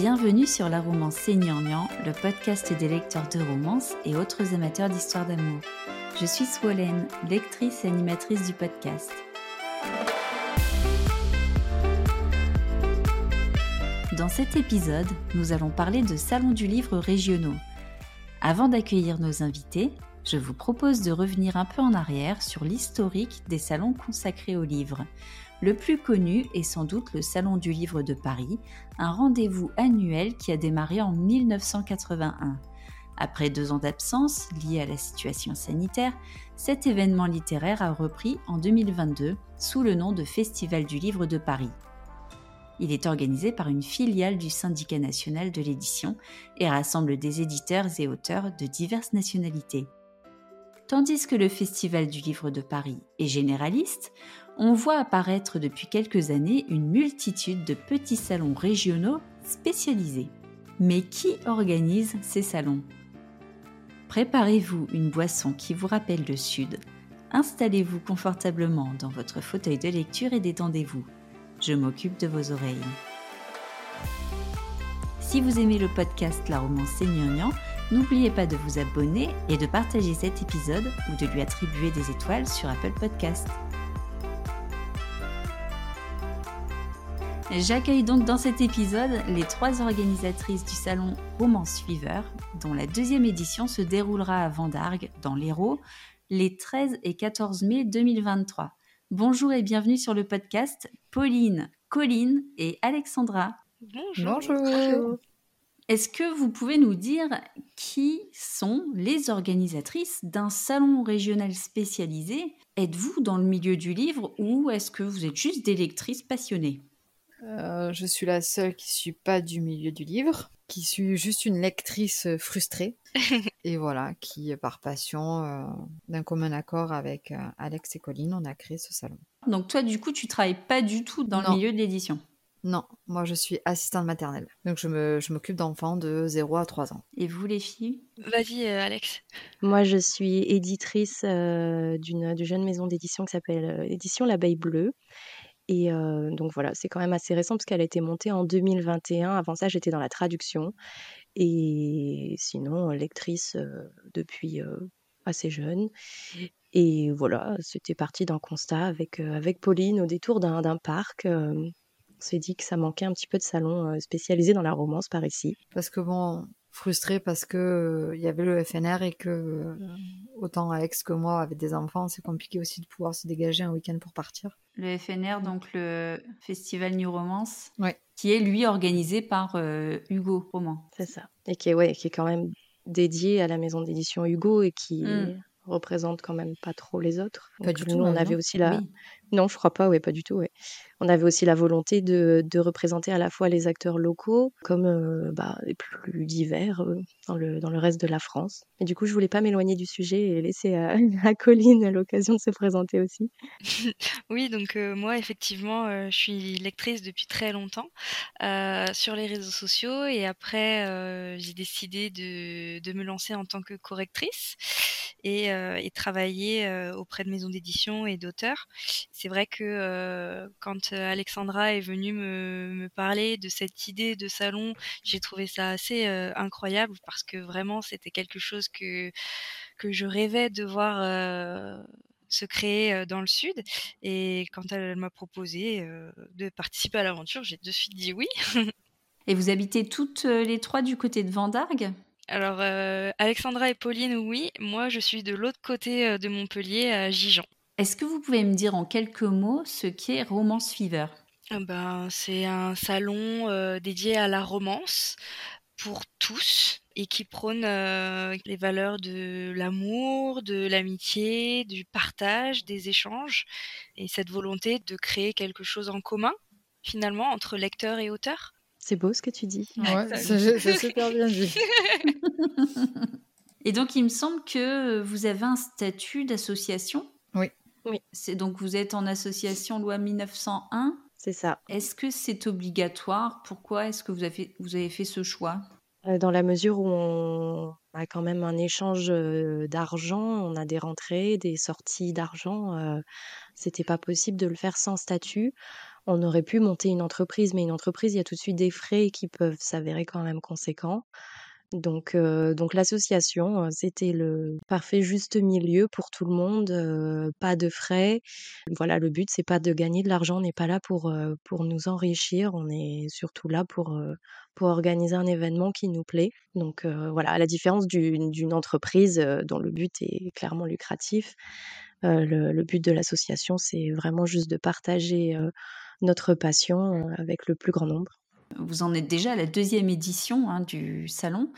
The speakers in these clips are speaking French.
Bienvenue sur La Romance Seigneur-Nian, le podcast des lecteurs de romances et autres amateurs d'histoires d'amour. Je suis Swolène, lectrice et animatrice du podcast. Dans cet épisode, nous allons parler de salons du livre régionaux. Avant d'accueillir nos invités, je vous propose de revenir un peu en arrière sur l'historique des salons consacrés au livre. Le plus connu est sans doute le Salon du Livre de Paris, un rendez-vous annuel qui a démarré en 1981. Après deux ans d'absence liés à la situation sanitaire, cet événement littéraire a repris en 2022 sous le nom de Festival du Livre de Paris. Il est organisé par une filiale du syndicat national de l'édition et rassemble des éditeurs et auteurs de diverses nationalités. Tandis que le Festival du Livre de Paris est généraliste, on voit apparaître depuis quelques années une multitude de petits salons régionaux spécialisés. Mais qui organise ces salons? Préparez-vous une boisson qui vous rappelle le Sud, installez-vous confortablement dans votre fauteuil de lecture et détendez-vous. Je m'occupe de vos oreilles. Si vous aimez le podcast La Romance Seigneur n'oubliez pas de vous abonner et de partager cet épisode ou de lui attribuer des étoiles sur Apple Podcast. J'accueille donc dans cet épisode les trois organisatrices du salon Romance Fever, dont la deuxième édition se déroulera à Vendargue, dans l'Hérault, les 13 et 14 mai 2023. Bonjour et bienvenue sur le podcast Pauline, Colline et Alexandra. Bonjour. Bonjour. Est-ce que vous pouvez nous dire qui sont les organisatrices d'un salon régional spécialisé? Êtes-vous dans le milieu du livre ou est-ce que vous êtes juste des lectrices passionnées? Euh, je suis la seule qui suis pas du milieu du livre, qui suis juste une lectrice euh, frustrée. et voilà, qui par passion, euh, d'un commun accord avec Alex et Colline, on a créé ce salon. Donc toi, du coup, tu travailles pas du tout dans le milieu de l'édition? Non, moi je suis assistante maternelle. Donc je, me, je m'occupe d'enfants de 0 à 3 ans. Et vous les filles? Vas-y Alex. Moi je suis éditrice d'une, jeune maison d'édition qui s'appelle Édition L'Abeille Bleue. Et donc voilà, c'est quand même assez récent parce qu'elle a été montée en 2021. Avant ça, j'étais dans la traduction. Et sinon, lectrice depuis assez jeune. Et voilà, c'était parti d'un constat avec, avec Pauline au détour d'un parc. on s'est dit que ça manquait un petit peu de salon spécialisé dans la romance par ici. Parce que bon, frustrée parce que il y avait le FNR et que autant Alex que moi avec des enfants, c'est compliqué aussi de pouvoir se dégager un week-end pour partir. Le FNR, donc le Festival New Romance, ouais. qui est lui organisé par Hugo Roman. C'est ça. Et qui est, ouais, qui est quand même dédié à la maison d'édition Hugo et qui mmh. représente quand même pas trop les autres. Pas du tout. on avait aussi la. Non, je crois pas, pas du tout, ouais on avait aussi la volonté de, représenter à la fois les acteurs locaux comme euh, bah, les plus divers euh, dans, le, dans le reste de la France. Et du coup, je voulais pas m'éloigner du sujet et laisser à, à Colline l'occasion de se présenter aussi. oui, donc euh, moi, effectivement, je suis lectrice depuis très longtemps sur les réseaux sociaux et après, j'ai décidé de, de, me lancer en tant que correctrice et, et travailler auprès de maisons d'édition et d'auteurs. C'est vrai que quand euh, Alexandra est venue me, parler de cette idée de salon, j'ai trouvé ça assez euh, incroyable parce que vraiment c'était quelque chose que que je rêvais de voir euh, se créer dans le sud. Et quand elle, m'a proposé de participer à l'aventure, j'ai de suite dit oui. et vous habitez toutes les trois du côté de Vendargue Alors, Alexandra et Pauline, oui. Moi, je suis de l'autre côté de Montpellier, à Gijan. Est-ce que vous pouvez me dire en quelques mots ce qu'est Romance Fever? Ah ben, C'est un salon euh, dédié à la romance pour tous et qui prône euh, les valeurs de l'amour, de l'amitié, du partage, des échanges et cette volonté de créer quelque chose en commun finalement entre lecteur et auteur. C'est beau ce que tu dis. Ouais, c'est super bien dit. et donc il me semble que vous avez un statut d'association. Oui. C'est donc vous êtes en association loi 1901. C'est ça. Est-ce que c'est obligatoire? Pourquoi est-ce que vous avez, vous avez fait ce choix? Dans la mesure où on a quand même un échange, d'argent, on a des rentrées, des sorties d'argent, c'était pas possible de le faire sans statut. On aurait pu monter une entreprise, mais une entreprise, il y a tout de suite des frais qui peuvent s'avérer quand même conséquents. Donc, donc l'association, c'était le parfait juste milieu pour tout le monde, pas de frais. Voilà, le but, c'est pas de gagner de l'argent, on n'est pas là pour, pour nous enrichir, on est surtout là pour, pour organiser un événement qui nous plaît. Donc voilà, à la différence d'une entreprise dont le but est clairement lucratif, le, le, but de l'association, c'est vraiment juste de partager notre passion avec le plus grand nombre. Vous en êtes déjà à la deuxième édition hein, du salon.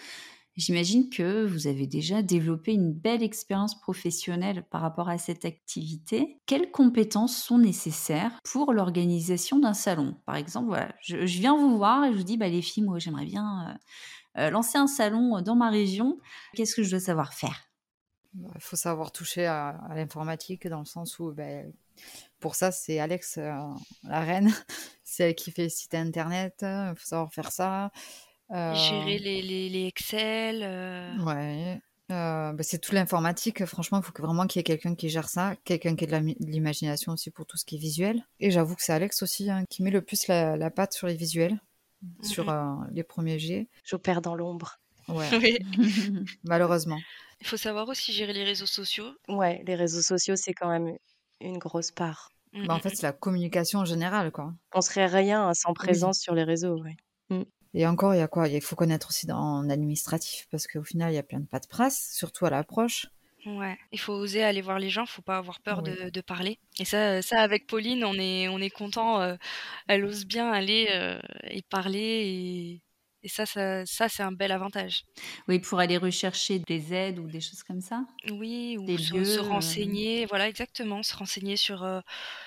J'imagine que vous avez déjà développé une belle expérience professionnelle par rapport à cette activité. Quelles compétences sont nécessaires pour l'organisation d'un salon? Par exemple, voilà, je, viens vous voir et je vous dis, bah, les filles, moi j'aimerais bien euh, euh, lancer un salon dans ma région. Qu'est-ce que je dois savoir faire? Il faut savoir toucher à, l'informatique dans le sens où ben, pour ça, c'est Alex, euh, la reine. c'est elle qui fait le site internet. Il faut savoir faire ça. Gérer euh, les, les, les Excel. Euh. Ouais. Bah, c'est toute l'informatique. Franchement, il faut que, vraiment qu'il y ait quelqu'un qui gère ça, quelqu'un qui ait de l'imagination aussi pour tout ce qui est visuel. Et j'avoue que c'est Alex aussi hein, qui met le plus la, la patte sur les visuels, sur les premiers G. J'opère dans l'ombre. Ouais. Malheureusement. Il faut savoir aussi gérer les réseaux sociaux. Ouais, les réseaux sociaux, c'est quand même une grosse part. Mmh, bah, en mmh, fait, c'est la communication en général, quoi. On serait rien sans présence sur les réseaux, oui. Mmh. Et encore, il y a quoi? Il faut connaître aussi dans l'administratif, parce qu'au final, il y a plein de pas de presse, surtout à l'approche. Ouais, il faut oser aller voir les gens, faut pas avoir peur de, de, parler. Et ça, ça avec Pauline, on est, on est content. Euh, elle ose bien aller euh, et parler et, et ça, ça, ça c'est un bel avantage. Oui, pour aller rechercher des aides ou des choses comme ça. Oui, ou se, se, euh, renseigner, voilà, exactement, se renseigner sur euh,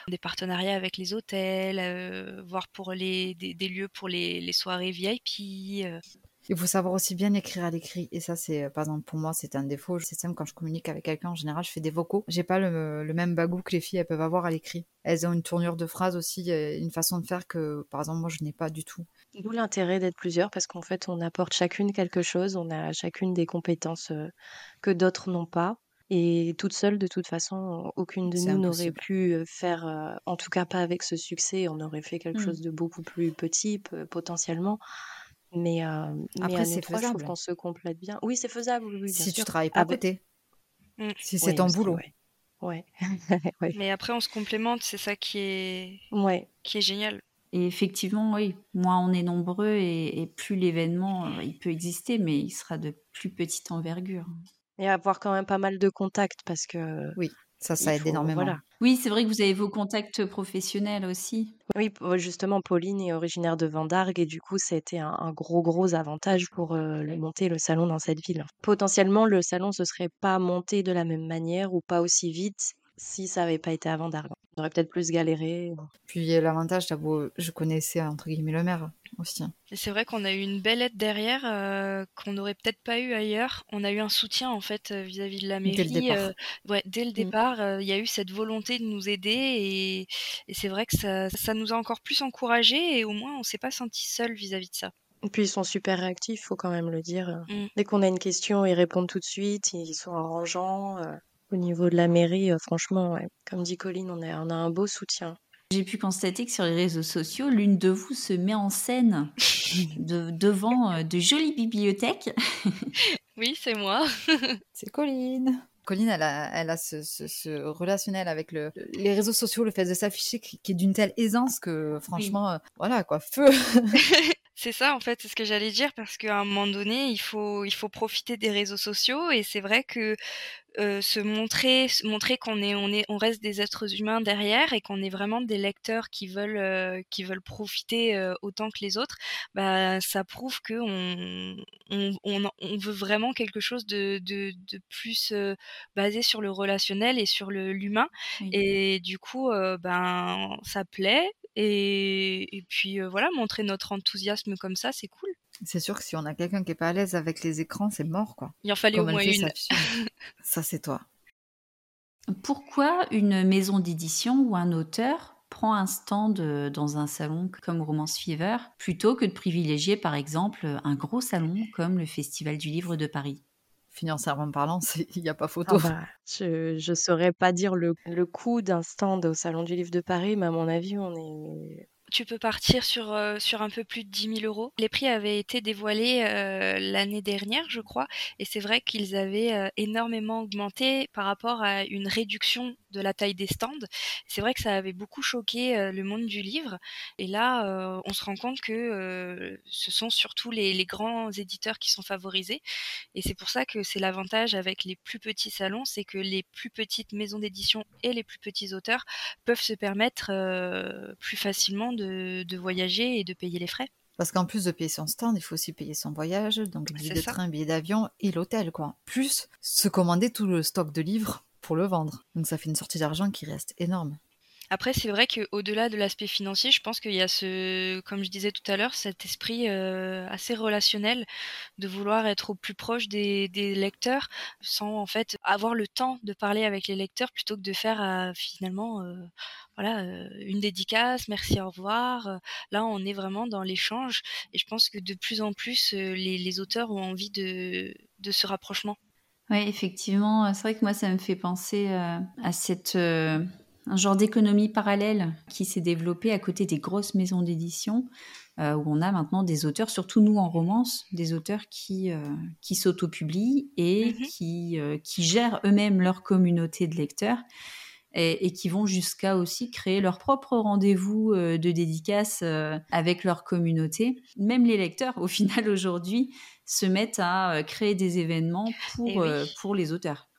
des partenariats avec les hôtels, euh, voir pour les, des, des, lieux pour les, les soirées VIP. Il faut savoir aussi bien écrire à l'écrit. Et ça, c'est, par exemple, pour moi, c'est un défaut. C'est simple, quand je communique avec quelqu'un, en général, je fais des vocaux. J'ai pas le, le, même bagou que les filles, elles peuvent avoir à l'écrit. Elles ont une tournure de phrase aussi, une façon de faire que, par exemple, moi, je n'ai pas du tout. D'où l'intérêt d'être plusieurs, parce qu'en fait, on apporte chacune quelque chose. On a chacune des compétences que d'autres n'ont pas. Et toute seule, de toute façon, aucune de nous n'aurait pu faire, en tout cas pas avec ce succès, on aurait fait quelque mmh. chose de beaucoup plus petit, potentiellement. Mais, euh, Après, c'est faisable. Je qu'on se complète bien. Oui, c'est faisable. Oui, si tu travailles pas à côté. Mmh. Si c'est ton boulot. Ouais. ouais. Mais après, on se complémente, c'est ça qui est, ouais. qui est génial. Et effectivement, oui, moins on est nombreux et, plus l'événement, euh, il peut exister, mais il sera de plus petite envergure. Et avoir quand même pas mal de contacts parce que oui. Ça, ça aide énormément. Oui, c'est vrai que vous avez vos contacts professionnels aussi. Oui, justement, Pauline est originaire de Vendargue et du coup, ça a été un, gros, gros avantage pour euh, monter le salon dans cette ville. Potentiellement, le salon ne se serait pas monté de la même manière ou pas aussi vite si ça n'avait pas été à Vendargue. On aurait peut-être plus galéré. Puis l'avantage, je connaissais entre guillemets le maire aussi. Et c'est vrai qu'on a eu une belle aide derrière euh, qu'on n'aurait peut-être pas eu ailleurs. On a eu un soutien en fait euh, vis-à-vis de la mairie. Dès le départ. Euh, ouais, dès le mm. départ, il y a eu cette volonté de nous aider et, et c'est vrai que ça, ça, nous a encore plus encouragés et au moins on s'est pas senti seul vis-à-vis de ça. Et puis ils sont super réactifs, faut quand même le dire. Mm. Dès qu'on a une question, ils répondent tout de suite, ils sont arrangeants. Au niveau de la mairie, franchement, comme dit Colline, on a, on a un beau soutien. J'ai pu constater que sur les réseaux sociaux, l'une de vous se met en scène de, devant euh, de jolies bibliothèques. oui, c'est moi. c'est Colline. Colline, elle a, elle a ce, relationnel avec le, les réseaux sociaux, le fait de s'afficher qui, est d'une telle aisance que franchement, euh, voilà quoi, feu. C'est ça, en fait, c'est ce que j'allais dire, parce qu'à un moment donné, il faut, il faut profiter des réseaux sociaux, et c'est vrai que euh, se montrer, montrer qu'on est, on est, on reste des êtres humains derrière et qu'on est vraiment des lecteurs qui veulent, euh, qui veulent profiter euh, autant que les autres, bah, ça prouve que on, on, on, veut vraiment quelque chose de, de, de plus basé sur le relationnel et sur le l'humain. Et du coup, ben, ça plaît. Et, et puis voilà, montrer notre enthousiasme comme ça, c'est cool. C'est sûr que si on a quelqu'un qui est pas à l'aise avec les écrans, c'est mort, quoi. Il en fallait au moins une. Ça, c'est toi. Pourquoi une maison d'édition ou un auteur prend un stand dans un salon comme Romance Fever plutôt que de privilégier par exemple un gros salon comme le Festival du Livre de Paris? Financièrement parlant, il n'y a pas photo. Ah bah, je ne saurais pas dire le, le coût d'un stand au Salon du Livre de Paris, mais à mon avis, on est tu peux partir sur, euh, sur un peu plus de 10 000 euros. Les prix avaient été dévoilés euh, l'année dernière, je crois, et c'est vrai qu'ils avaient euh, énormément augmenté par rapport à une réduction de la taille des stands. C'est vrai que ça avait beaucoup choqué le monde du livre, et là, on se rend compte que ce sont surtout les, les, grands éditeurs qui sont favorisés, et c'est pour ça que c'est l'avantage avec les plus petits salons, c'est que les plus petites maisons d'édition et les plus petits auteurs peuvent se permettre plus facilement de de, voyager et de payer les frais. Parce qu'en plus de payer son stand, il faut aussi payer son voyage, donc billet de train, billet d'avion et l'hôtel, quoi. Plus se commander tout le stock de livres pour le vendre. Donc ça fait une sortie d'argent qui reste énorme. Après, c'est vrai qu'au-delà de l'aspect financier, je pense qu'il y a ce, comme je disais tout à l'heure, cet esprit euh, assez relationnel de vouloir être au plus proche des, lecteurs sans en fait avoir le temps de parler avec les lecteurs plutôt que de faire euh, finalement euh, voilà une dédicace, merci, au revoir. Là, on est vraiment dans l'échange et je pense que de plus en plus les, auteurs ont envie de, de ce rapprochement. Oui, effectivement, c'est vrai que moi, ça me fait penser à cette un genre d'économie parallèle qui s'est développé à côté des grosses maisons d'édition, euh, où on a maintenant des auteurs, surtout nous en romance, des auteurs qui, euh, qui s'autopublient et mhm. qui, euh, qui gèrent eux-mêmes leur communauté de lecteurs et, qui vont jusqu'à aussi créer leur propre rendez-vous de dédicace avec leur communauté. Même les lecteurs, au final, aujourd'hui, se mettent à créer des événements pour, eh pour les auteurs.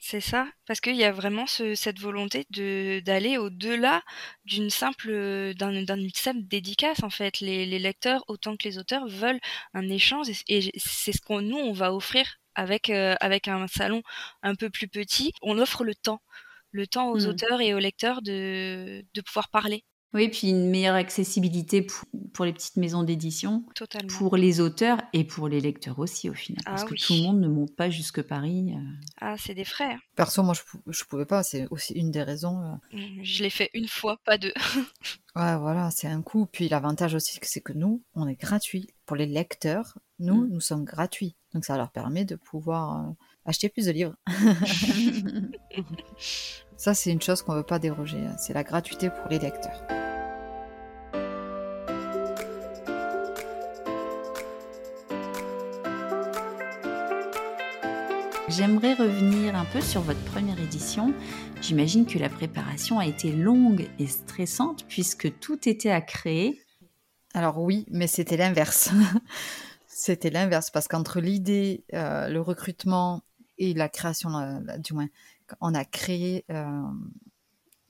C'est ça, parce qu'il y a vraiment cette volonté de d'aller au-delà d'une simple d'un simple dédicace en fait. Les, lecteurs autant que les auteurs veulent un échange et, c'est ce qu'on nous on va offrir avec euh, avec un salon un peu plus petit. On offre le temps, le temps aux mmh. auteurs et aux lecteurs de de pouvoir parler. Oui, puis une meilleure accessibilité pour, les petites maisons d'édition, pour les auteurs et pour les lecteurs aussi au final, parce ah que tout le monde ne monte pas jusque Paris. Euh. Ah, c'est des frais. Perso, moi, je, je pouvais pas. C'est aussi une des raisons. Euh. Mmh, je l'ai fait une fois, pas deux. ouais, voilà, c'est un coup. Puis l'avantage aussi, c'est que nous, on est gratuit pour les lecteurs. Nous, mmh. nous sommes gratuits, donc ça leur permet de pouvoir euh, acheter plus de livres. Ça, c'est une chose qu'on ne veut pas déroger. Hein. C'est la gratuité pour les lecteurs. J'aimerais revenir un peu sur votre première édition. J'imagine que la préparation a été longue et stressante puisque tout était à créer. Alors oui, mais c'était l'inverse. c'était l'inverse parce qu'entre l'idée, euh, le recrutement et la création, euh, du moins on a créé euh,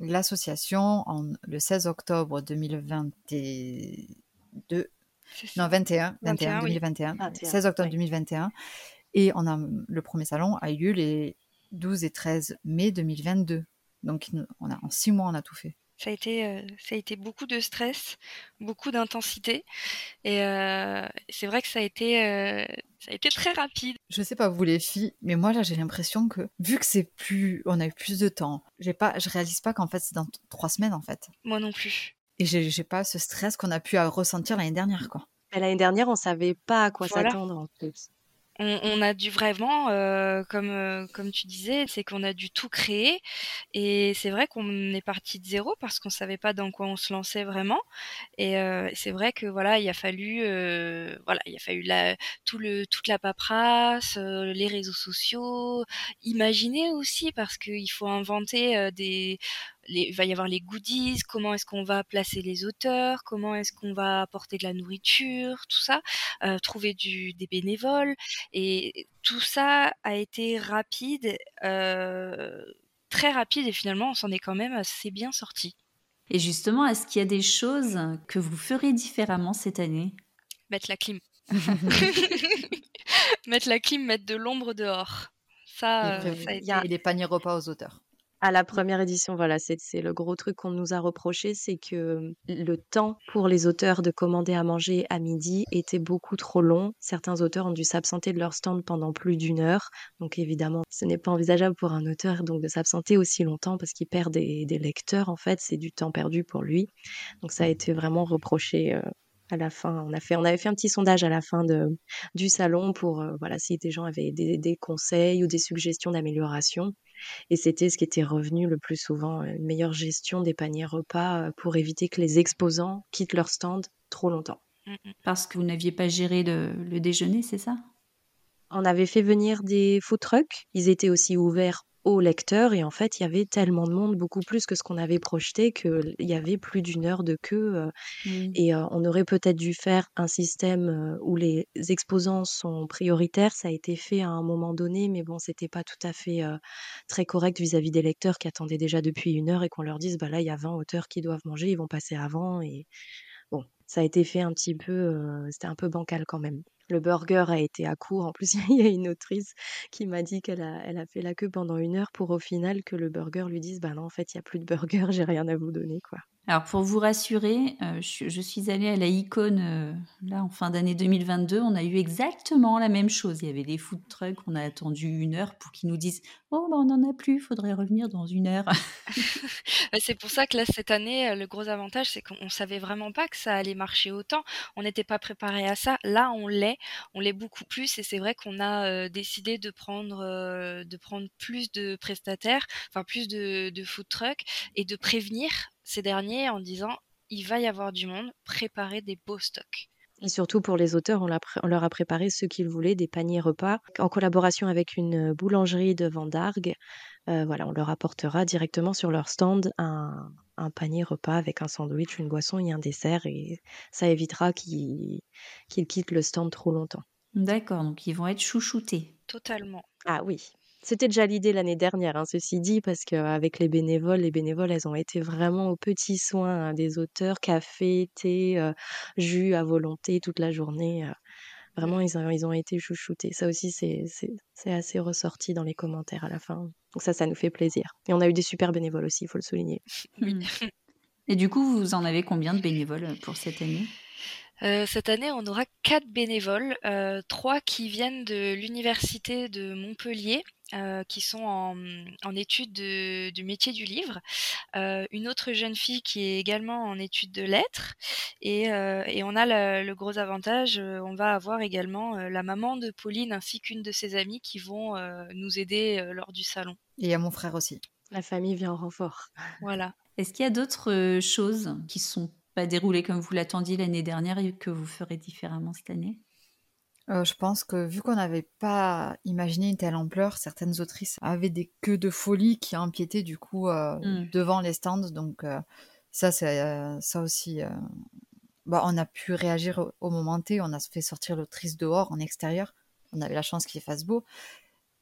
l'association le 16 octobre 2022. Non, 21, 21, 2021, 16 octobre 2021. Et on a, le premier salon a eu lieu les 12 et 13 mai 2022. Donc, on a, en six mois, on a tout fait. Ça a été, euh, ça a été beaucoup de stress, beaucoup d'intensité. Et euh, c'est vrai que ça a été, euh, ça a été très rapide. Je sais pas vous les filles, mais moi là j'ai l'impression que vu que c'est plus, on a eu plus de temps. J'ai pas, je réalise pas qu'en fait c'est dans trois semaines en fait. Moi non plus. Et j'ai pas ce stress qu'on a pu ressentir l'année dernière quoi. L'année dernière, on savait pas à quoi s'attendre en plus on, a dû vraiment, euh, comme euh, comme tu disais, c'est qu'on a dû tout créer. Et c'est vrai qu'on est parti de zéro parce qu'on savait pas dans quoi on se lançait vraiment. Et euh, c'est vrai que voilà, il a fallu, voilà, il a fallu la, tout le toute la paperasse, les réseaux sociaux, imaginer aussi parce qu'il faut inventer des il va y avoir les goodies, comment est-ce qu'on va placer les auteurs, comment est-ce qu'on va apporter de la nourriture, tout ça, euh, trouver du, des bénévoles. Et tout ça a été rapide, euh, très rapide, et finalement, on s'en est quand même assez bien sorti. Et justement, est-ce qu'il y a des choses que vous ferez différemment cette année? Mettre la clim. mettre la clim, mettre de l'ombre dehors. Ça, et, euh, ça a été... les paniers repas aux auteurs. À la première édition, voilà, c'est le gros truc qu'on nous a reproché, c'est que le temps pour les auteurs de commander à manger à midi était beaucoup trop long. Certains auteurs ont dû s'absenter de leur stand pendant plus d'une heure. Donc évidemment, ce n'est pas envisageable pour un auteur donc de s'absenter aussi longtemps parce qu'il perd des, des lecteurs en fait, c'est du temps perdu pour lui. Donc ça a été vraiment reproché euh, à la fin. On, a fait, on avait fait un petit sondage à la fin de, du salon pour euh, voilà, si des gens avaient des, des conseils ou des suggestions d'amélioration. Et c'était ce qui était revenu le plus souvent, une meilleure gestion des paniers repas euh, pour éviter que les exposants quittent leur stand trop longtemps. Mmh, mmh. Parce que vous n'aviez pas géré le, le déjeuner, c'est ça? On avait fait venir des food trucks. Ils étaient aussi ouverts aux lecteurs et en fait il y avait tellement de monde, beaucoup plus que ce qu'on avait projeté, qu'il y avait plus d'une heure de queue euh, et euh, on aurait peut-être dû faire un système euh, où les exposants sont prioritaires. Ça a été fait à un moment donné, mais bon, c'était pas tout à fait euh, très correct vis-à-vis des lecteurs qui attendaient déjà depuis une heure et qu'on leur dise, bah là, il y a 20 auteurs qui doivent manger, ils vont passer avant. Et bon, ça a été fait un petit peu, euh, c'était un peu bancal quand même. Le burger a été à court. En plus, il y a une autrice qui m'a dit qu'elle a, elle a fait la queue pendant une heure pour au final que le burger lui dise, bah non, en fait, il y a plus de burger, j'ai rien à vous donner, quoi. Alors pour vous rassurer, euh, je, je suis allée à la Icône euh, là en fin d'année 2022. On a eu exactement la même chose. Il y avait des food trucks. On a attendu une heure pour qu'ils nous disent Oh, bah, on n'en a plus, faudrait revenir dans une heure. Bah, c'est pour ça que là, cette année, euh, le gros avantage, c'est qu'on on savait vraiment pas que ça allait marcher autant. On n'était pas préparé à ça. Là, on l'est, on l'est beaucoup plus, et c'est vrai qu'on a décidé de prendre, plus de prestataires, enfin plus de, de food trucks, et de prévenir ces derniers en disant il va y avoir du monde, préparez des beaux stocks. Et surtout pour les auteurs, on, leur a préparé ce qu'ils voulaient, des paniers repas, en collaboration avec une boulangerie de Vendargue. Euh, voilà, on leur apportera directement sur leur stand un, un panier repas avec un sandwich, une boisson et un dessert, et ça évitera qu'ils qu'ils quittent le stand trop longtemps. D'accord, donc ils vont être chouchoutés. Totalement. Ah oui, c'était déjà l'idée l'année dernière, hein, ceci dit, parce qu'avec les bénévoles, les bénévoles, elles ont été vraiment aux petits soins hein, des auteurs, café, thé, euh, jus à volonté toute la journée. euh, vraiment, ils ont, ils ont été chouchoutés. Ça aussi, c'est c'est- c'est assez ressorti dans les commentaires à la fin. Donc ça, ça nous fait plaisir. Et on a eu des super bénévoles aussi, il faut le souligner. Oui. Mm. Et du coup, vous en avez combien de bénévoles pour cette année? Euh, cette année, on aura quatre bénévoles, euh, trois qui viennent de l'université de Montpellier, euh, qui sont en, en études de- du métier du livre, euh, une autre jeune fille qui est également en études de lettres, et, euh, et on a le, le gros avantage, euh, on va avoir également euh, la maman de Pauline ainsi qu'une de ses amies qui vont euh, nous aider euh, lors du salon. Et il y a mon frère aussi. La famille vient en renfort. Voilà. Est-ce qu'il y a d'autres choses qui sont pas déroulées comme vous l'attendiez l'année dernière et que vous ferez différemment cette année? Euh, je pense que vu qu'on n'avait pas imaginé une telle ampleur, certaines autrices avaient des queues de folie qui empiétaient du coup euh, Mm. devant les stands. Donc euh, ça, c'est ça aussi. bah, on a pu réagir au, au moment T. On a fait sortir l'autrice dehors, en extérieur. On avait la chance qu'il fasse beau.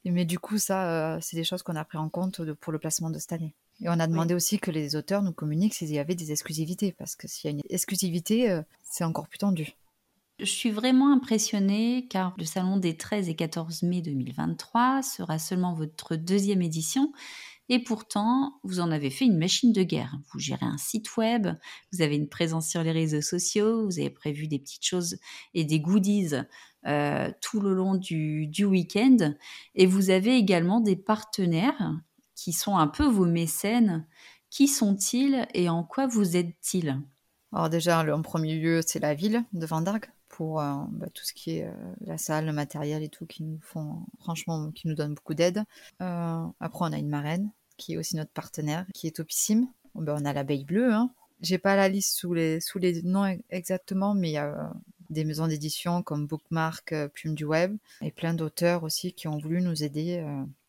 Mais du coup, ça, euh, c'est des choses qu'on a pris en compte de- pour le placement de cette année. Et on a demandé aussi que les auteurs nous communiquent s'il y avait des exclusivités, parce que s'il y a une exclusivité, euh, c'est encore plus tendu. Je suis vraiment impressionnée car le salon des 13 et 14 mai 2023 sera seulement votre deuxième édition et pourtant vous en avez fait une machine de guerre. Vous gérez un site web, vous avez une présence sur les réseaux sociaux, vous avez prévu des petites choses et des goodies euh, tout le long du, du week-end et vous avez également des partenaires qui sont un peu vos mécènes. Qui sont-ils et en quoi vous aident-ils Alors déjà, en premier lieu, c'est la ville de Vendargue pour euh, bah, tout ce qui est euh, la salle, le matériel et tout qui nous font, franchement, qui nous donnent beaucoup d'aide. Euh, après, on a une marraine qui est aussi notre partenaire, qui est topissime. Bon, ben, on a l'abeille bleue. Hein. J'ai pas la liste sous les, sous les noms exactement, mais il y a des maisons d'édition comme Bookmark, Plume du Web, et plein d'auteurs aussi qui ont voulu nous aider.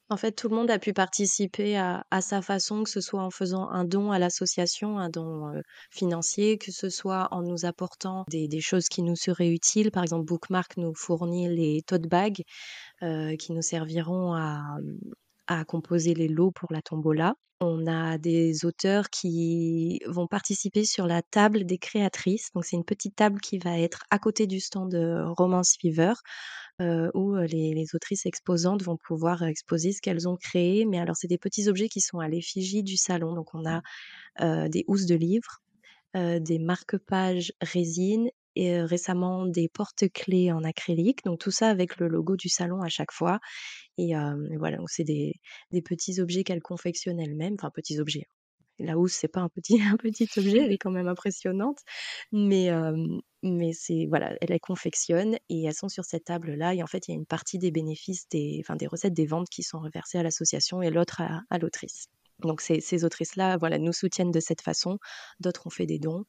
En fait, tout le monde a pu participer à, sa façon, que ce soit en faisant un don à l'association, un don financier, que ce soit en nous apportant des, choses qui nous seraient utiles. Par exemple, Bookmark nous fournit les tote bags qui nous serviront à, à composer les lots pour la tombola. On a des auteurs qui vont participer sur la table des créatrices. Donc, c'est une petite table qui va être à côté du stand de Romance Fever. Où les, autrices exposantes vont pouvoir exposer ce qu'elles ont créé. Mais alors, c'est des petits objets qui sont à l'effigie du salon. Donc, on a des housses de livres, des marque-pages résine et récemment des porte-clés en acrylique. Donc, tout ça avec le logo du salon à chaque fois. Et voilà, donc c'est des, des petits objets qu'elle confectionne elle-même, enfin petits objets. La housse, c'est pas un petit, un petit objet, elle est quand même impressionnante, mais, mais c'est voilà, elle les confectionne et elles sont sur cette table-là. Et en fait, il y a une partie des bénéfices, des, enfin, des recettes, des ventes qui sont reversées à l'association et l'autre à, à l'autrice. Donc ces, ces autrices-là, voilà, nous soutiennent de cette façon. D'autres ont fait des dons.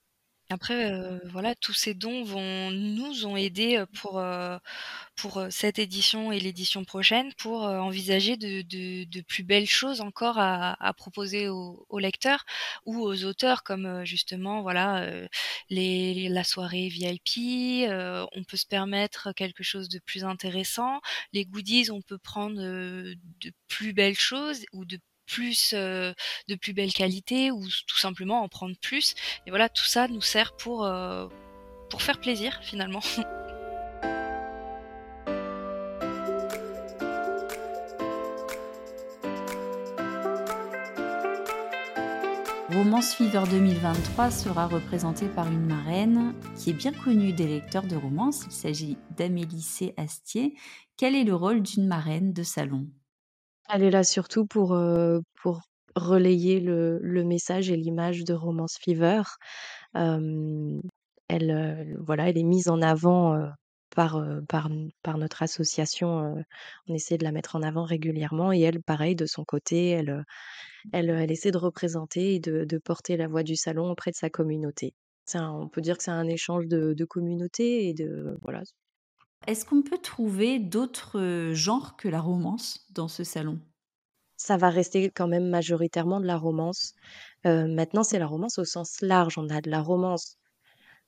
Après, euh, voilà, tous ces dons vont nous ont aidés euh, pour, euh, pour cette édition et l'édition prochaine pour envisager de, de, de, plus belles choses encore à, à proposer aux, aux, lecteurs ou aux auteurs, comme justement voilà les, la soirée VIP. on peut se permettre quelque chose de plus intéressant. Les goodies, on peut prendre de plus belles choses ou de plus de plus belle qualité ou tout simplement en prendre plus. Et voilà, tout ça nous sert pour, pour faire plaisir finalement. Romance Fever 2023 sera représenté par une marraine qui est bien connue des lecteurs de romance. Il s'agit d'Amélie C. Astier. Quel est le rôle d'une marraine de salon? Elle est là surtout pour, pour relayer le le message et l'image de Romance Fever. elle, voilà, elle est mise en avant, par, par par notre association, on essaie de la mettre en avant régulièrement et elle, pareil, de son côté, elle, elle, elle essaie de représenter et de de porter la voix du salon auprès de sa communauté. On peut dire que c'est un échange de de communauté et de voilà. Est-ce qu'on peut trouver d'autres genres que la romance dans ce salon? Ça va rester quand même majoritairement de la romance. maintenant, c'est la romance au sens large. On a de la romance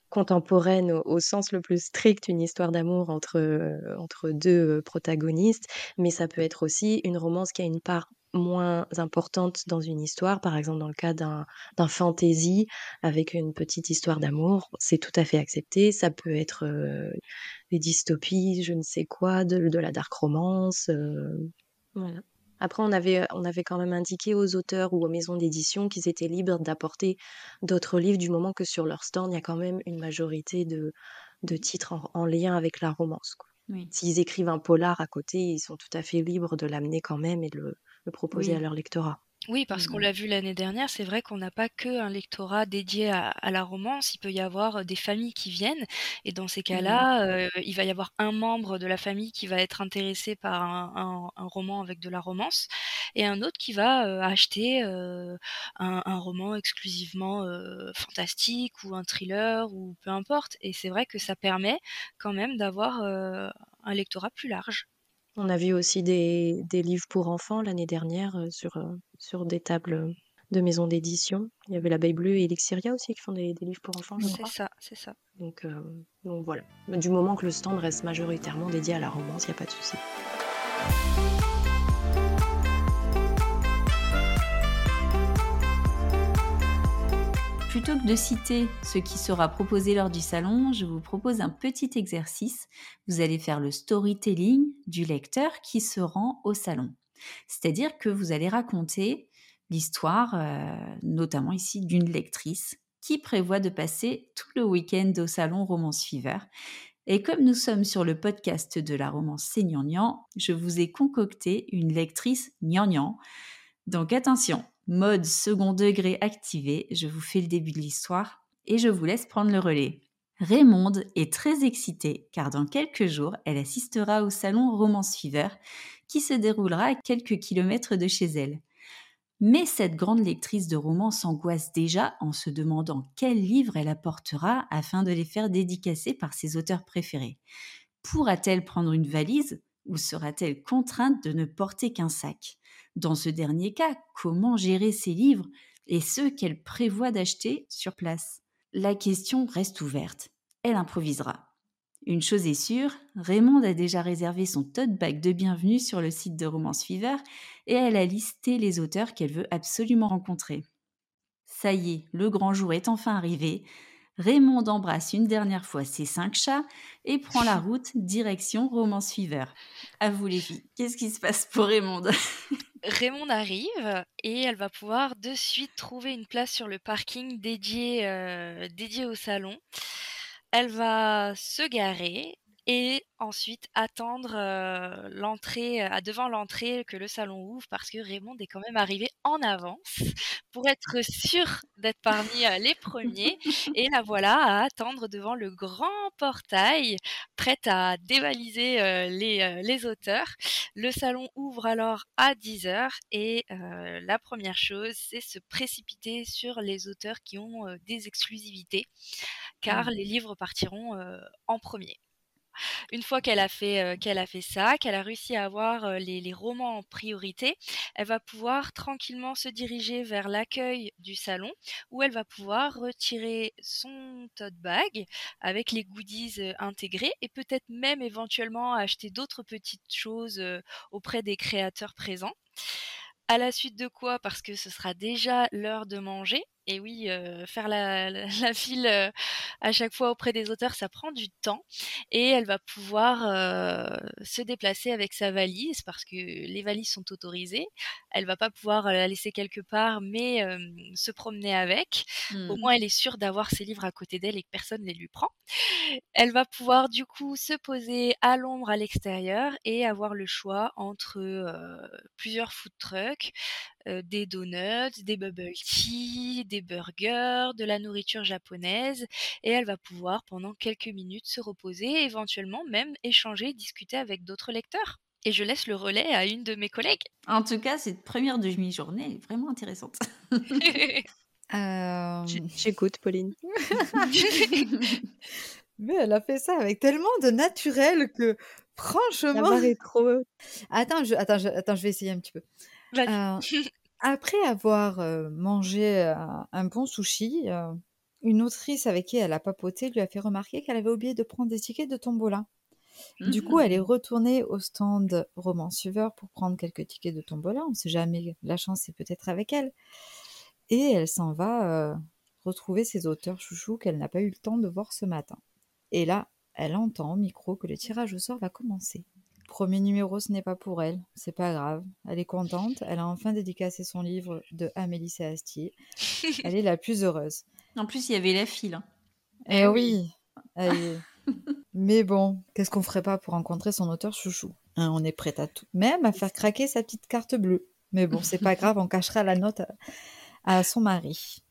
contemporaine au, sens le plus strict, une histoire d'amour entre, entre deux protagonistes, mais ça peut être aussi une romance qui a une part moins importante dans une histoire, par exemple dans le cas d'un fantasy avec une petite histoire d'amour, c'est tout à fait accepté. Ça peut être des dystopies, je ne sais quoi, de, de la dark romance. voilà. Après, on avait, on avait quand même indiqué aux auteurs ou aux maisons d'édition qu'ils étaient libres d'apporter d'autres livres du moment que sur leur stand, il y a quand même une majorité de, de titres en, lien avec la romance. S'ils écrivent un polar à côté, ils sont tout à fait libres de l'amener quand même et de le, proposer à leur lectorat. Oui, parce qu'on mmh. l'a vu l'année dernière, c'est vrai qu'on n'a pas que un lectorat dédié à, la romance, il peut y avoir des familles qui viennent, et dans ces mmh. cas-là, il va y avoir un membre de la famille qui va être intéressé par un, roman avec de la romance, et un autre qui va acheter un, roman exclusivement fantastique ou un thriller ou peu importe. Et c'est vrai que ça permet quand même d'avoir un lectorat plus large. On a vu aussi des, livres pour enfants l'année dernière euh, sur, euh, sur des tables de maisons d'édition. Il y avait l'Abeille Bleue et Elixiria aussi qui font des, livres pour enfants. C'est ça, c'est ça. Donc, euh, donc voilà. Du moment que le stand reste majoritairement dédié à la romance, il n'y a pas de souci. Plutôt que de citer ce qui sera proposé lors du salon, je vous propose un petit exercice. Vous allez faire le storytelling du lecteur qui se rend au salon. C'est-à-dire que vous allez raconter l'histoire, euh, notamment ici, d'une lectrice qui prévoit de passer tout le week-end au salon Romance Fever. Et comme nous sommes sur le podcast de la romance C'est je vous ai concocté une lectrice gnangnan. Donc attention, Mode second degré activé, je vous fais le début de l'histoire et je vous laisse prendre le relais. Raymonde est très excitée car dans quelques jours, elle assistera au salon Romance Fever qui se déroulera à quelques kilomètres de chez elle. Mais cette grande lectrice de romans s'angoisse déjà en se demandant quel livre elle apportera afin de les faire dédicacer par ses auteurs préférés. Pourra-t-elle prendre une valise ou sera-t-elle contrainte de ne porter qu'un sac? Dans ce dernier cas, comment gérer ses livres et ceux qu'elle prévoit d'acheter sur place? La question reste ouverte. Elle improvisera. Une chose est sûre, Raymond a déjà réservé son tote bag de bienvenue sur le site de Romance Fever et elle a listé les auteurs qu'elle veut absolument rencontrer. Ça y est, le grand jour est enfin arrivé. Raymond embrasse une dernière fois ses cinq chats et prend la route direction Romance Fever. À vous les filles, qu'est-ce qui se passe pour Raymond? Raymond arrive et elle va pouvoir de suite trouver une place sur le parking dédié, euh, au salon. Elle va se garer et ensuite attendre euh, l'entrée à devant l'entrée que le salon ouvre parce que Raymond est quand même arrivé en avance pour être sûr d'être parmi euh, les premiers et la voilà à attendre devant le grand portail prête à dévaliser euh, les, les auteurs. Le salon ouvre alors à 10h et la première chose c'est se précipiter sur les auteurs qui ont des exclusivités car mmh. les livres partiront en premier. Une fois qu'elle a fait euh, a fait ça, qu'elle a réussi à avoir euh, les, romans en priorité, elle va pouvoir tranquillement se diriger vers l'accueil du salon où elle va pouvoir retirer son tote bag avec les goodies euh, intégrés et peut-être même éventuellement acheter d'autres petites choses auprès des créateurs présents. À la suite de quoi, parce que ce sera déjà l'heure de manger, et oui, euh, faire la, la, file euh, à chaque fois auprès des auteurs, ça prend du temps. Et elle va pouvoir euh, se déplacer avec sa valise parce que les valises sont autorisées. Elle va pas pouvoir la laisser quelque part, mais se promener avec. Au mmh. moins, elle est sûre d'avoir ses livres à côté d'elle et que personne ne les lui prend. Elle va pouvoir du coup se poser à l'ombre à l'extérieur et avoir le choix entre plusieurs food trucks, des donuts, des bubble tea, des burgers, de la nourriture japonaise, et elle va pouvoir pendant quelques minutes se reposer, éventuellement même échanger, discuter avec d'autres lecteurs. Et je laisse le relais à une de mes collègues. En tout cas, cette première demi-journée est vraiment intéressante. Euh, j'écoute, Pauline. Mais elle a fait ça avec tellement de naturel que, franchement. Ça trop. Attends, je, attends, je, attends, je vais essayer un petit peu. Euh, après avoir euh, mangé euh, un bon sushi, une autrice avec qui elle a papoté lui a fait remarquer qu'elle avait oublié de prendre des tickets de tombola. Du coup, elle est mmh. retournée au stand Roman Suiveur pour prendre quelques tickets de tombola. On ne sait jamais, la chance est peut-être avec elle. Et elle s'en va retrouver ses auteurs chouchous qu'elle n'a pas eu le temps de voir ce matin. Et là, elle entend au micro que le tirage au sort va commencer. Premier numéro, ce n'est pas pour elle, c'est pas grave. Elle est contente, elle a enfin dédicacé son livre de Amélie Séastier. Elle est la plus heureuse. En plus, il y avait la file. Hein. Eh oui. Mais bon, qu'est-ce qu'on ferait pas pour rencontrer son auteur chouchou hein, On est prêt à tout, même à faire craquer sa petite carte bleue. Mais bon, c'est pas grave, on cachera la note à, son mari.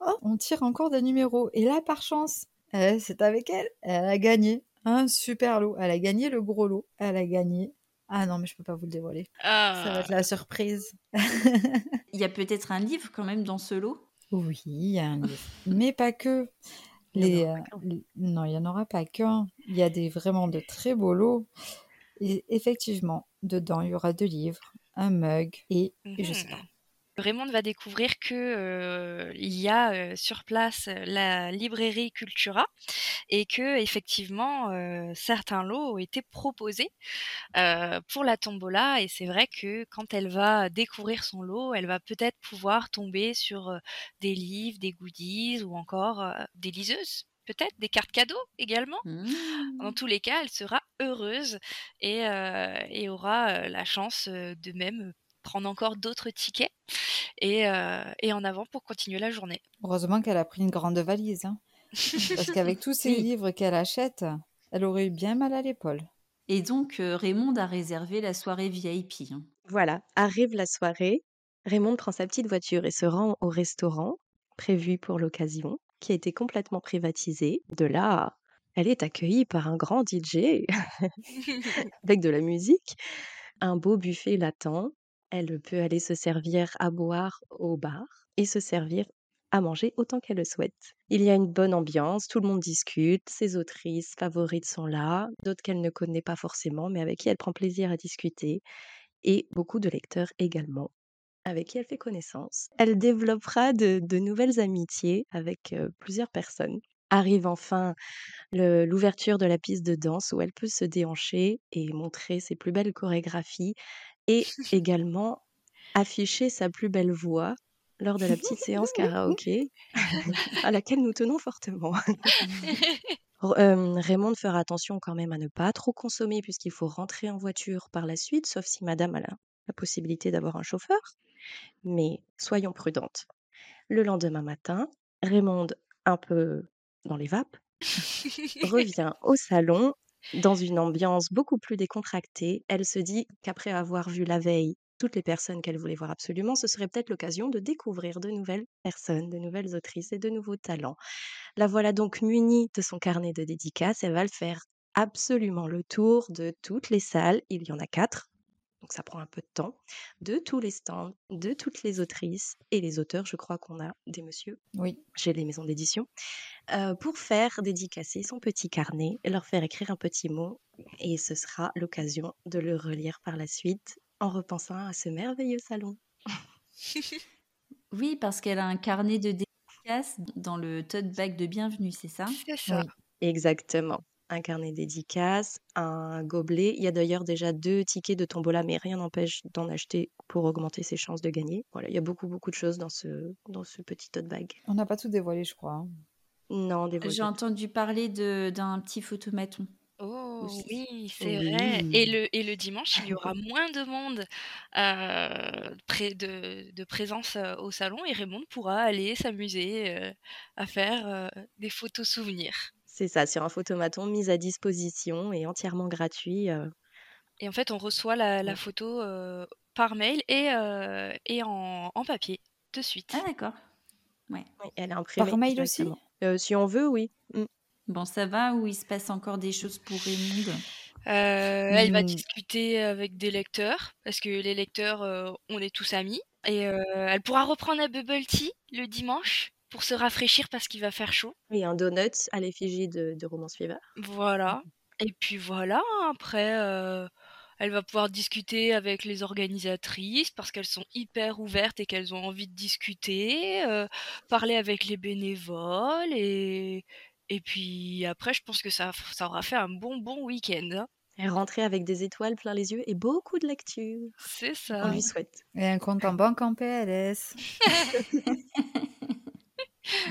oh, on tire encore des numéros. Et là, par chance, eh, c'est avec elle. Elle a gagné. Un super lot. Elle a gagné le gros lot. Elle a gagné. Ah non, mais je peux pas vous le dévoiler. Ça va être la ah. surprise. il y a peut-être un livre quand même dans ce lot? Oui, il y a un livre. mais pas que. Les, euh, non, il n'y en aura pas qu'un. Il y a des, vraiment de très beaux lots. Et effectivement, dedans, il y aura deux livres, un mug et, et je sais pas. Raymond va découvrir que euh, il y a euh, sur place la librairie Cultura et que effectivement certains lots ont été proposés pour la tombola et c'est vrai que quand elle va découvrir son lot, elle va peut-être pouvoir tomber sur des livres, des goodies ou encore des liseuses peut-être des cartes cadeaux également. Mmh. Dans tous les cas, elle sera heureuse et, et aura la chance de même prendre encore d'autres tickets et, euh, et, en avant pour continuer la journée. Heureusement qu'elle a pris une grande valise, hein. parce qu'avec tous ces livres qu'elle achète, elle aurait eu bien mal à l'épaule. Et donc, euh, Raymond a réservé la soirée VIP. Hein. Voilà, arrive la soirée. Raymond prend sa petite voiture et se rend au restaurant prévu pour l'occasion, qui a été complètement privatisé. De là, elle est accueillie par un grand DJ avec de la musique. Un beau buffet l'attend elle peut aller se servir à boire au bar et se servir à manger autant qu'elle le souhaite. Il y a une bonne ambiance, tout le monde discute, ses autrices favorites sont là, d'autres qu'elle ne connaît pas forcément, mais avec qui elle prend plaisir à discuter, et beaucoup de lecteurs également, avec qui elle fait connaissance. Elle développera de, nouvelles amitiés avec plusieurs personnes. Arrive enfin l'ouverture de la piste de danse où elle peut se déhancher et montrer ses plus belles chorégraphies et également afficher sa plus belle voix lors de la petite séance karaoké à laquelle nous tenons fortement. Raymond fera attention quand même à ne pas trop consommer puisqu'il faut rentrer en voiture par la suite, sauf si madame a la possibilité d'avoir un chauffeur. Mais soyons prudentes. Le lendemain matin, Raymond, un peu dans les vapes, revient au salon dans une ambiance beaucoup plus décontractée. Elle se dit qu'après avoir vu la veille toutes les personnes qu'elle voulait voir absolument, ce serait peut-être l'occasion de découvrir de nouvelles personnes, de nouvelles autrices et de nouveaux talents. La voilà donc munie de son carnet de dédicaces. Elle va le faire absolument le tour de toutes les salles. Il y en a quatre donc ça prend un peu de temps, de tous les stands, de toutes les autrices et les auteurs, je crois qu'on a des messieurs oui. chez les maisons d'édition, euh, pour faire dédicacer son petit carnet, leur faire écrire un petit mot, et ce sera l'occasion de le relire par la suite en repensant à ce merveilleux salon. oui, parce qu'elle a un carnet de dédicaces dans le tote bag de bienvenue, c'est ça? C'est ça. Exactement un carnet dédicace, un gobelet. Il y a d'ailleurs déjà deux tickets de tombola, mais rien n'empêche d'en acheter pour augmenter ses chances de gagner. Voilà, il y a beaucoup, beaucoup de choses dans ce, dans ce petit tote bag. On n'a pas tout dévoilé, je crois. Hein. Non, dévoilé. J'ai entendu parler d'un petit photomaton. Oh oui, c'est vrai. Et le, et le dimanche, il y aura moins de monde euh, près de, de, présence euh, au salon et Raymond pourra aller s'amuser euh, à faire des photos souvenirs. C'est ça, sur un photomaton mis à disposition et entièrement gratuit. Euh. Et en fait, on reçoit la, photo euh, par mail et, euh, et en, papier de suite. Ah d'accord. Ouais. elle est imprimée. Par mail aussi? Si on veut, oui. Mm. Bon, ça va ou il se passe encore des choses pour Raymond Elle va mmh. discuter avec des lecteurs parce que les lecteurs, on est tous amis. Et elle pourra reprendre un bubble tea le dimanche pour se rafraîchir parce qu'il va faire chaud. Et un donut à l'effigie de, de Romance Fever. Voilà. Et puis voilà, après, euh, elle va pouvoir discuter avec les organisatrices parce qu'elles sont hyper ouvertes et qu'elles ont envie de discuter, euh, parler avec les bénévoles et, et puis après, je pense que ça, ça aura fait un bon, bon week-end. Hein. Et rentrer avec des étoiles plein les yeux et beaucoup de lecture. C'est ça. On lui souhaite. Et un compte en banque en PLS.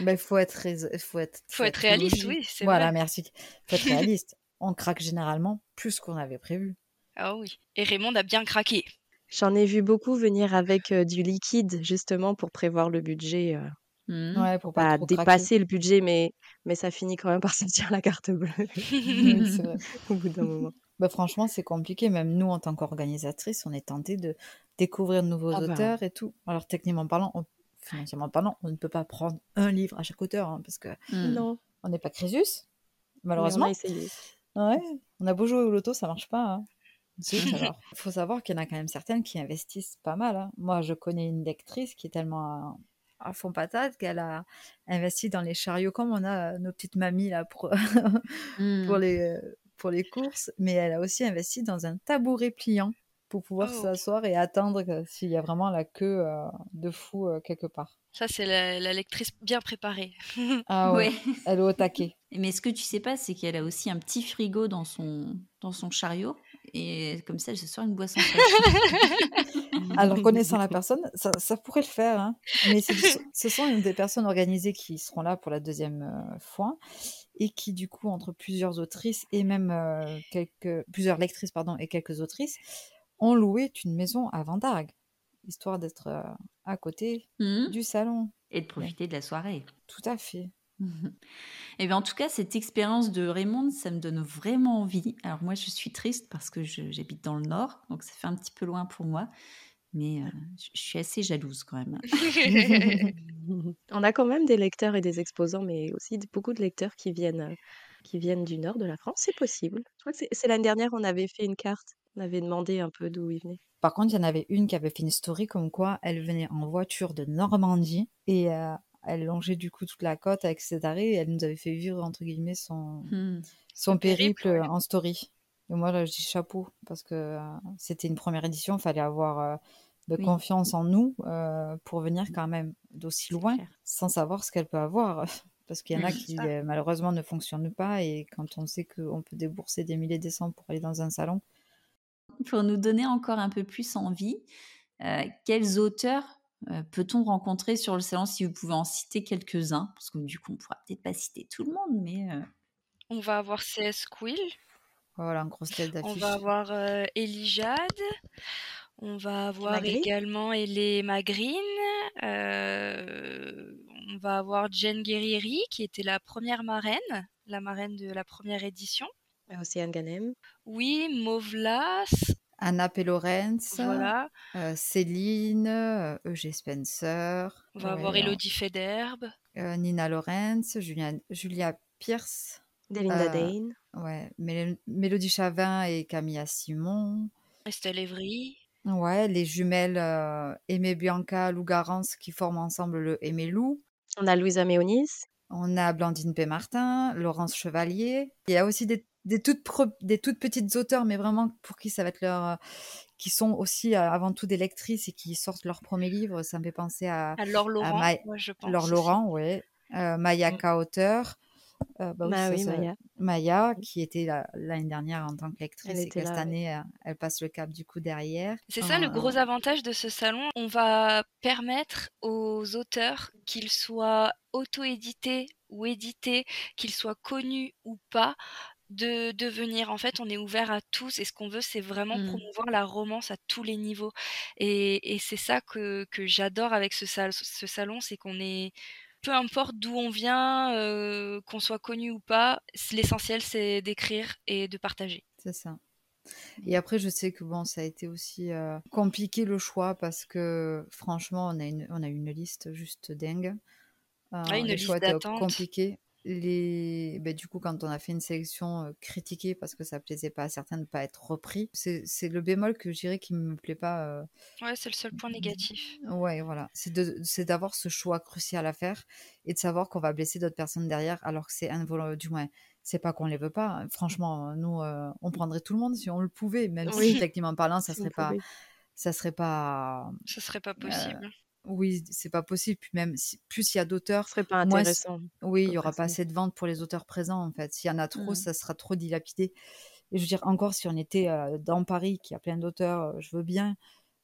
Il faut être, faut être, faut être réaliste, oui. Voilà, merci. Faut être réaliste. On craque généralement plus qu'on avait prévu. Ah oui. Et Raymond a bien craqué. J'en ai vu beaucoup venir avec euh, du liquide, justement, pour prévoir le budget. Euh, mmh. Ouais, pour pas, dépasser le budget, mais, mais ça finit quand même par sortir la carte bleue. vrai. Au bout d'un moment. Bah, franchement, c'est compliqué. Même nous, en tant qu'organisatrice, on est tenté de découvrir de nouveaux ah bah. auteurs et tout. Alors, techniquement parlant, on financièrement parlant, on ne peut pas prendre un livre à chaque auteur, hein, parce que hmm. non. on n'est pas Crésus, malheureusement. on a Ouais, on a beau jouer au loto, ça marche pas. Hein. Il faut savoir qu'il y en a quand même certaines qui investissent pas mal. Hein. Moi, je connais une lectrice qui est tellement à, fond patate qu'elle a investi dans les chariots comme on a nos petites mamies là pour, hmm. pour, les, pour les courses, mais elle a aussi investi dans un tabouret pliant pour pouvoir oh. s'asseoir et attendre s'il y a vraiment la queue euh, de fou euh, quelque part. Ça, c'est la, lectrice bien préparée. ah ouais, elle est au taquet. Mais ce que tu sais pas, c'est qu'elle a aussi un petit frigo dans son, dans son chariot. Et comme ça, elle se sort une boisson Alors, connaissant la personne, ça, ça pourrait le faire. Hein. Mais ce sont une des personnes organisées qui seront là pour la deuxième euh, fois et qui, du coup, entre plusieurs autrices et même quelques, plusieurs lectrices pardon, et quelques autrices, on louait une maison à Vendargue, histoire d'être euh, à côté mmh. du salon. Et de profiter de la soirée. Tout à fait. Et eh bien en tout cas, cette expérience de Raymond, ça me donne vraiment envie. Alors moi, je suis triste parce que j'habite dans le nord, donc ça fait un petit peu loin pour moi. Mais euh, je suis assez jalouse quand même. On a quand même des lecteurs et des exposants, mais aussi beaucoup de lecteurs qui viennent, euh, qui viennent du nord de la France. C'est possible. Je crois que c'est l'année dernière, on avait fait une carte on avait demandé un peu d'où il venait. Par contre, il y en avait une qui avait fait une story comme quoi elle venait en voiture de Normandie et euh, elle longeait du coup toute la côte avec ses arrêts et elle nous avait fait vivre entre guillemets son, hmm. son périple, en story. Et moi là, je dis chapeau parce que euh, c'était une première édition, il fallait avoir euh, de confiance en nous pour venir quand même d'aussi loin sans savoir ce qu'elle peut avoir. Parce qu'il y en a qui malheureusement ne fonctionnent pas et quand on sait qu'on peut débourser des milliers de cents pour aller dans un salon, pour nous donner encore un peu plus envie, euh, quels auteurs peut-on rencontrer sur le salon? Si vous pouvez en citer quelques-uns Parce que du coup, on pourra peut-être pas citer tout le monde, mais. On va avoir CS Quill. Voilà, en grosse tête d'affiche. On va avoir Elijad. On va avoir également Ellie Magrine. on va avoir Jen Guerrieri, qui était la première marraine, la marraine de la première édition. Océane Ganem. Oui, Movlas. Anna Pelorenz, voilà. Euh, Céline, euh, Eugé Spencer. On va avoir Elodie Federbe. Euh, Nina Lorenz, Julia, Julia Pierce. Delinda Dane. Ouais, Mélodie Chavin et Camilla Simon. Estelle Evry. Ouais, les jumelles Aimé Bianca, Lou Garance qui forment ensemble le Aimé Lou. On a Louisa Méonis. On a Blandine P. Martin, Laurence Chevalier. Il y a aussi des des toutes, des toutes petites auteurs, mais vraiment pour qui ça va être leur. Euh, qui sont aussi euh, avant tout des lectrices et qui sortent leur premier livre. Ça me fait penser à. À Laure Laurent, je pense. Laure Laurent, oui. Euh, Mayaka, mm. auteur. bah, bah oui, Maya. Maya, qui était l'année dernière en tant que lectrice et que cette année, elle passe le cap du coup derrière. C'est ça le gros avantage de ce salon. On va permettre aux auteurs, qu'ils soient auto-édités ou édités, qu'ils soient connus ou pas, de devenir. En fait, on est ouvert à tous et ce qu'on veut, c'est vraiment mmh. promouvoir la romance à tous les niveaux. Et, c'est ça que, j'adore avec ce, ce salon, c'est qu'on est, peu importe d'où on vient, euh, qu'on soit connu ou pas, l'essentiel c'est d'écrire et de partager. C'est ça. Et après, je sais que bon, ça a été aussi euh, compliqué le choix parce que franchement, on a une, on a une liste juste dingue. Euh, une liste d'attente. compliqué les bah, du coup quand on a fait une sélection critiquée parce que ça plaisait pas à certains de pas être repris c'est le bémol que je dirais qui me plaît pas ouais c'est le seul point négatif. Ouais voilà. C'est d'avoir ce choix crucial à faire et de savoir qu'on va blesser d'autres personnes derrière alors que c'est involontaire du moins c'est pas qu'on les veut pas hein. franchement nous on prendrait tout le monde si on le pouvait même si techniquement parlant ça serait pas ça serait pas ça serait pas possible oui, c'est pas possible. Puis même si, plus il y a d'auteurs, ce serait pas intéressant. oui, il y aura pas assez de ventes pour les auteurs présents en fait. S'il y en a trop, mmh. ça sera trop dilapidé. Et je veux dire encore, si on était dans Paris, qui a plein d'auteurs, je veux bien.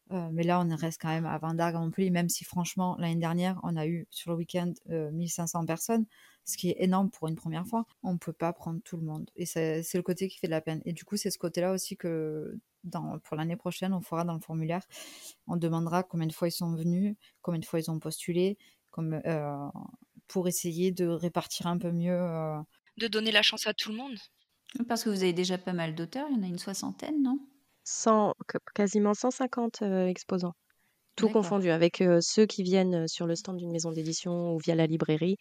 mais là, on reste quand même à Vendargue, à Montpellier, même si franchement, l'année dernière, on a eu sur le week-end 1500 personnes, ce qui est énorme pour une première fois. On ne peut pas prendre tout le monde. Et c'est le côté qui fait de la peine. Et du coup, c'est ce côté-là aussi que pour l'année prochaine, on fera dans le formulaire, on demandera combien de fois ils sont venus, combien de fois ils ont postulé, comme, euh, pour essayer de répartir un peu mieux. Euh, de donner la chance à tout le monde. Parce que vous avez déjà pas mal d'auteurs, il y en a une soixantaine, non? 100, quasiment 150 euh, exposants, tout confondu, avec ceux qui viennent sur le stand d'une maison d'édition ou via la librairie,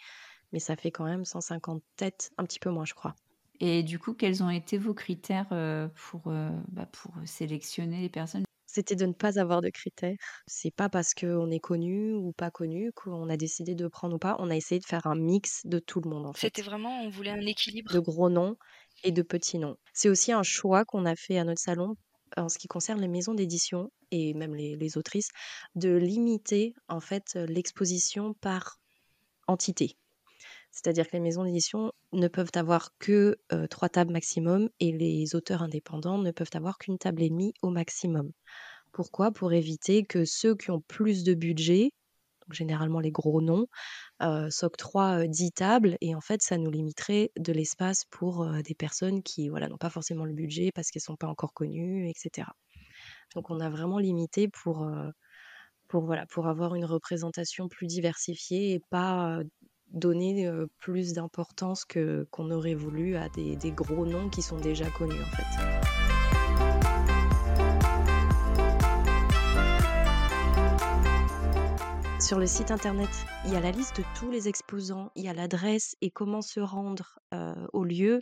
mais ça fait quand même 150 têtes, un petit peu moins, je crois. Et du coup, quels ont été vos critères euh, pour, euh, bah, pour sélectionner les personnes? C'était de ne pas avoir de critères. C'est pas parce qu'on est connu ou pas connu qu'on a décidé de prendre ou pas. On a essayé de faire un mix de tout le monde. En C'était vraiment, on voulait un équilibre? De gros noms et de petits noms. C'est aussi un choix qu'on a fait à notre salon en ce qui concerne les maisons d'édition et même les, les autrices, de limiter en fait l'exposition par entité. C'est-à-dire que les maisons d'édition ne peuvent avoir que trois tables maximum et les auteurs indépendants ne peuvent avoir qu'une table et demie au maximum. Pourquoi? Pour éviter que ceux qui ont plus de budget, généralement les gros noms, s'octroient 10 tables et en fait ça nous limiterait de l'espace pour des personnes qui voilà, n'ont pas forcément le budget parce qu'elles ne sont pas encore connues, etc. Donc on a vraiment limité pour, pour, voilà, pour avoir une représentation plus diversifiée et pas donner plus d'importance que qu'on aurait voulu à des, des, gros noms qui sont déjà connus en fait. Sur le site internet, il y a la liste de tous les exposants, il y a l'adresse et comment se rendre au lieu,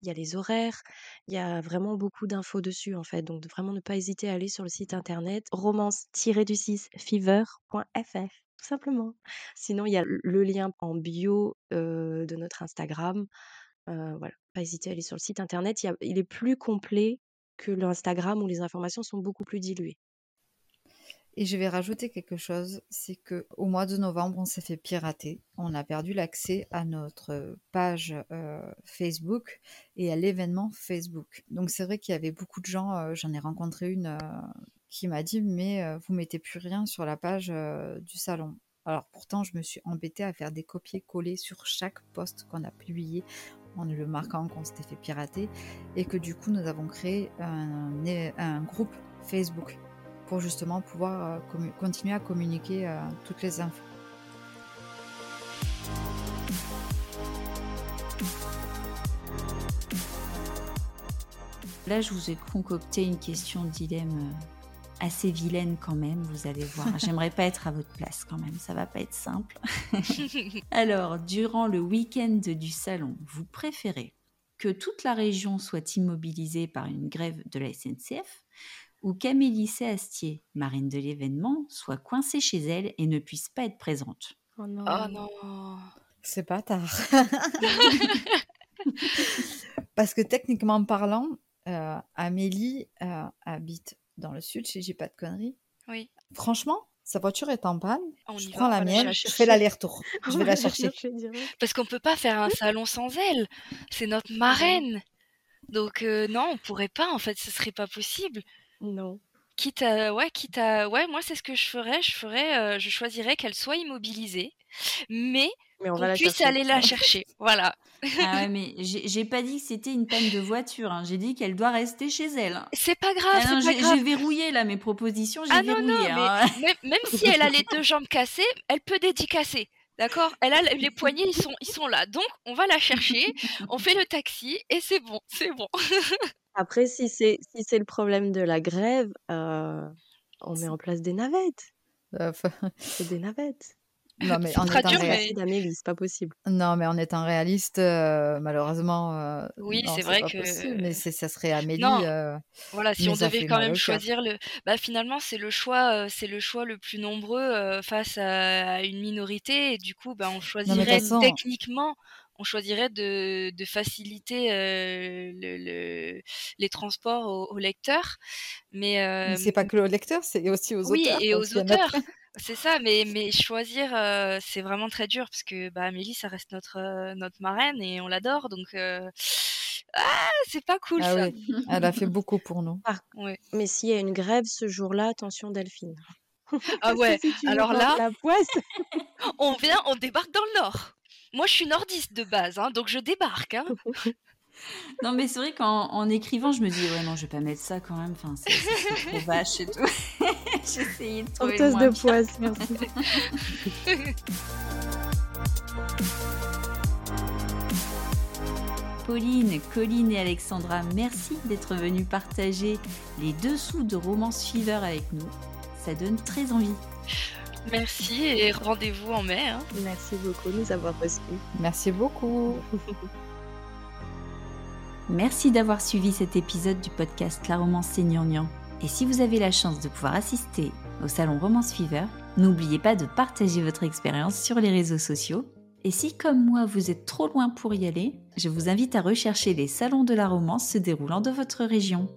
il y a les horaires, il y a vraiment beaucoup d'infos dessus en fait. Donc vraiment ne pas hésiter à aller sur le site internet romance-du6fever.fr simplement. Sinon, il y a le lien en bio de notre Instagram. voilà, pas hésiter à aller sur le site internet. Il, est plus complet que l'Instagram où les informations sont beaucoup plus diluées. Et je vais rajouter quelque chose, c'est que au mois de novembre, on s'est fait pirater. On a perdu l'accès à notre page Facebook et à l'événement Facebook. Donc c'est vrai qu'il y avait beaucoup de gens. J'en ai rencontré une qui m'a dit mais euh, vous mettez plus rien sur la page du salon. Alors pourtant, je me suis embêtée à faire des copier-coller sur chaque poste qu'on a publié en le marquant qu'on s'était fait pirater et que du coup nous avons créé un, groupe Facebook pour justement pouvoir continuer à communiquer toutes les infos. Là, je vous ai concocté une question dilemme assez vilaine quand même, vous allez voir. J'aimerais pas être à votre place quand même, ça va pas être simple. Alors, durant le week-end du salon, vous préférez que toute la région soit immobilisée par une grève de la SNCF ou qu'Amélie Astier, marine de l'événement, soit coincée chez elle et ne puisse pas être présente? Oh non. Oh non. C'est pas tard. Parce que techniquement parlant, euh, Amélie euh, habite dans le sud, si j'ai pas de conneries. Oui. Franchement, sa voiture est en panne. je prends la mienne, je fais l'aller-retour. Je vais la chercher. Parce qu'on peut pas faire un salon sans elle. C'est notre marraine. Donc euh, non, on pourrait pas. En fait, ce serait pas possible. Non. Quitte à, ouais, quitte à, ouais, moi c'est ce que je ferais. Je ferais, je choisirais qu'elle soit immobilisée, mais mais on, puisse aller la chercher. voilà. Ah ouais, mais j'ai pas dit que c'était une panne de voiture. Hein. J'ai dit qu'elle doit rester chez elle. C'est pas grave. Ah j'ai verrouillé là mes propositions. J'ai ah verrouillé. Non, non, hein. même, si elle a les deux jambes cassées, elle peut dédicacer. D'accord? Elle a les poignets, ils sont, ils sont là. Donc, on va la chercher, on fait le taxi et c'est bon, c'est bon. Après, si c'est si c'est le problème de la grève, euh, on met en place des navettes. Euh, c'est des navettes. Non, mais en étant réaliste, c'est pas possible. Non, mais en étant réaliste, euh, malheureusement. Euh, oui, c'est vrai que. mais ça serait Amélie. Euh, voilà, si on devait quand même choisir le, bah finalement c'est le choix, c'est le choix le plus nombreux face à, une minorité et du coup, bah on choisirait techniquement on choisirait de, de faciliter le, les transports aux, lecteurs. Mais, mais c'est pas que aux lecteurs, c'est aussi aux oui, auteurs. Oui, et aux auteurs. C'est ça, mais, mais choisir, c'est vraiment très dur parce que bah, Amélie, ça reste notre, notre marraine et on l'adore. Donc, ah, c'est pas cool ah ça. Oui. Elle a fait beaucoup pour nous. Ah, ouais. Mais s'il y a une grève ce jour-là, attention Delphine. Ah ouais, alors là, la poisse. on vient, on débarque dans le nord. Moi, je suis nordiste de base, hein, donc je débarque. Hein. non, mais c'est vrai qu'en écrivant, je me dis, ouais, non, je vais pas mettre ça quand même. Enfin, c'est trop vache et tout. J'ai essayé de trouver le de poisse, merci. Pauline, Colline et Alexandra, merci d'être venues partager les dessous de Romance Fever avec nous. Ça donne très envie. Merci et rendez-vous en mai. Hein. Merci beaucoup de nous avoir reçus. Merci beaucoup. Merci d'avoir suivi cet épisode du podcast La Romance Seigneur Et si vous avez la chance de pouvoir assister au salon Romance Fever, n'oubliez pas de partager votre expérience sur les réseaux sociaux. Et si, comme moi, vous êtes trop loin pour y aller, je vous invite à rechercher les salons de la romance se déroulant dans votre région.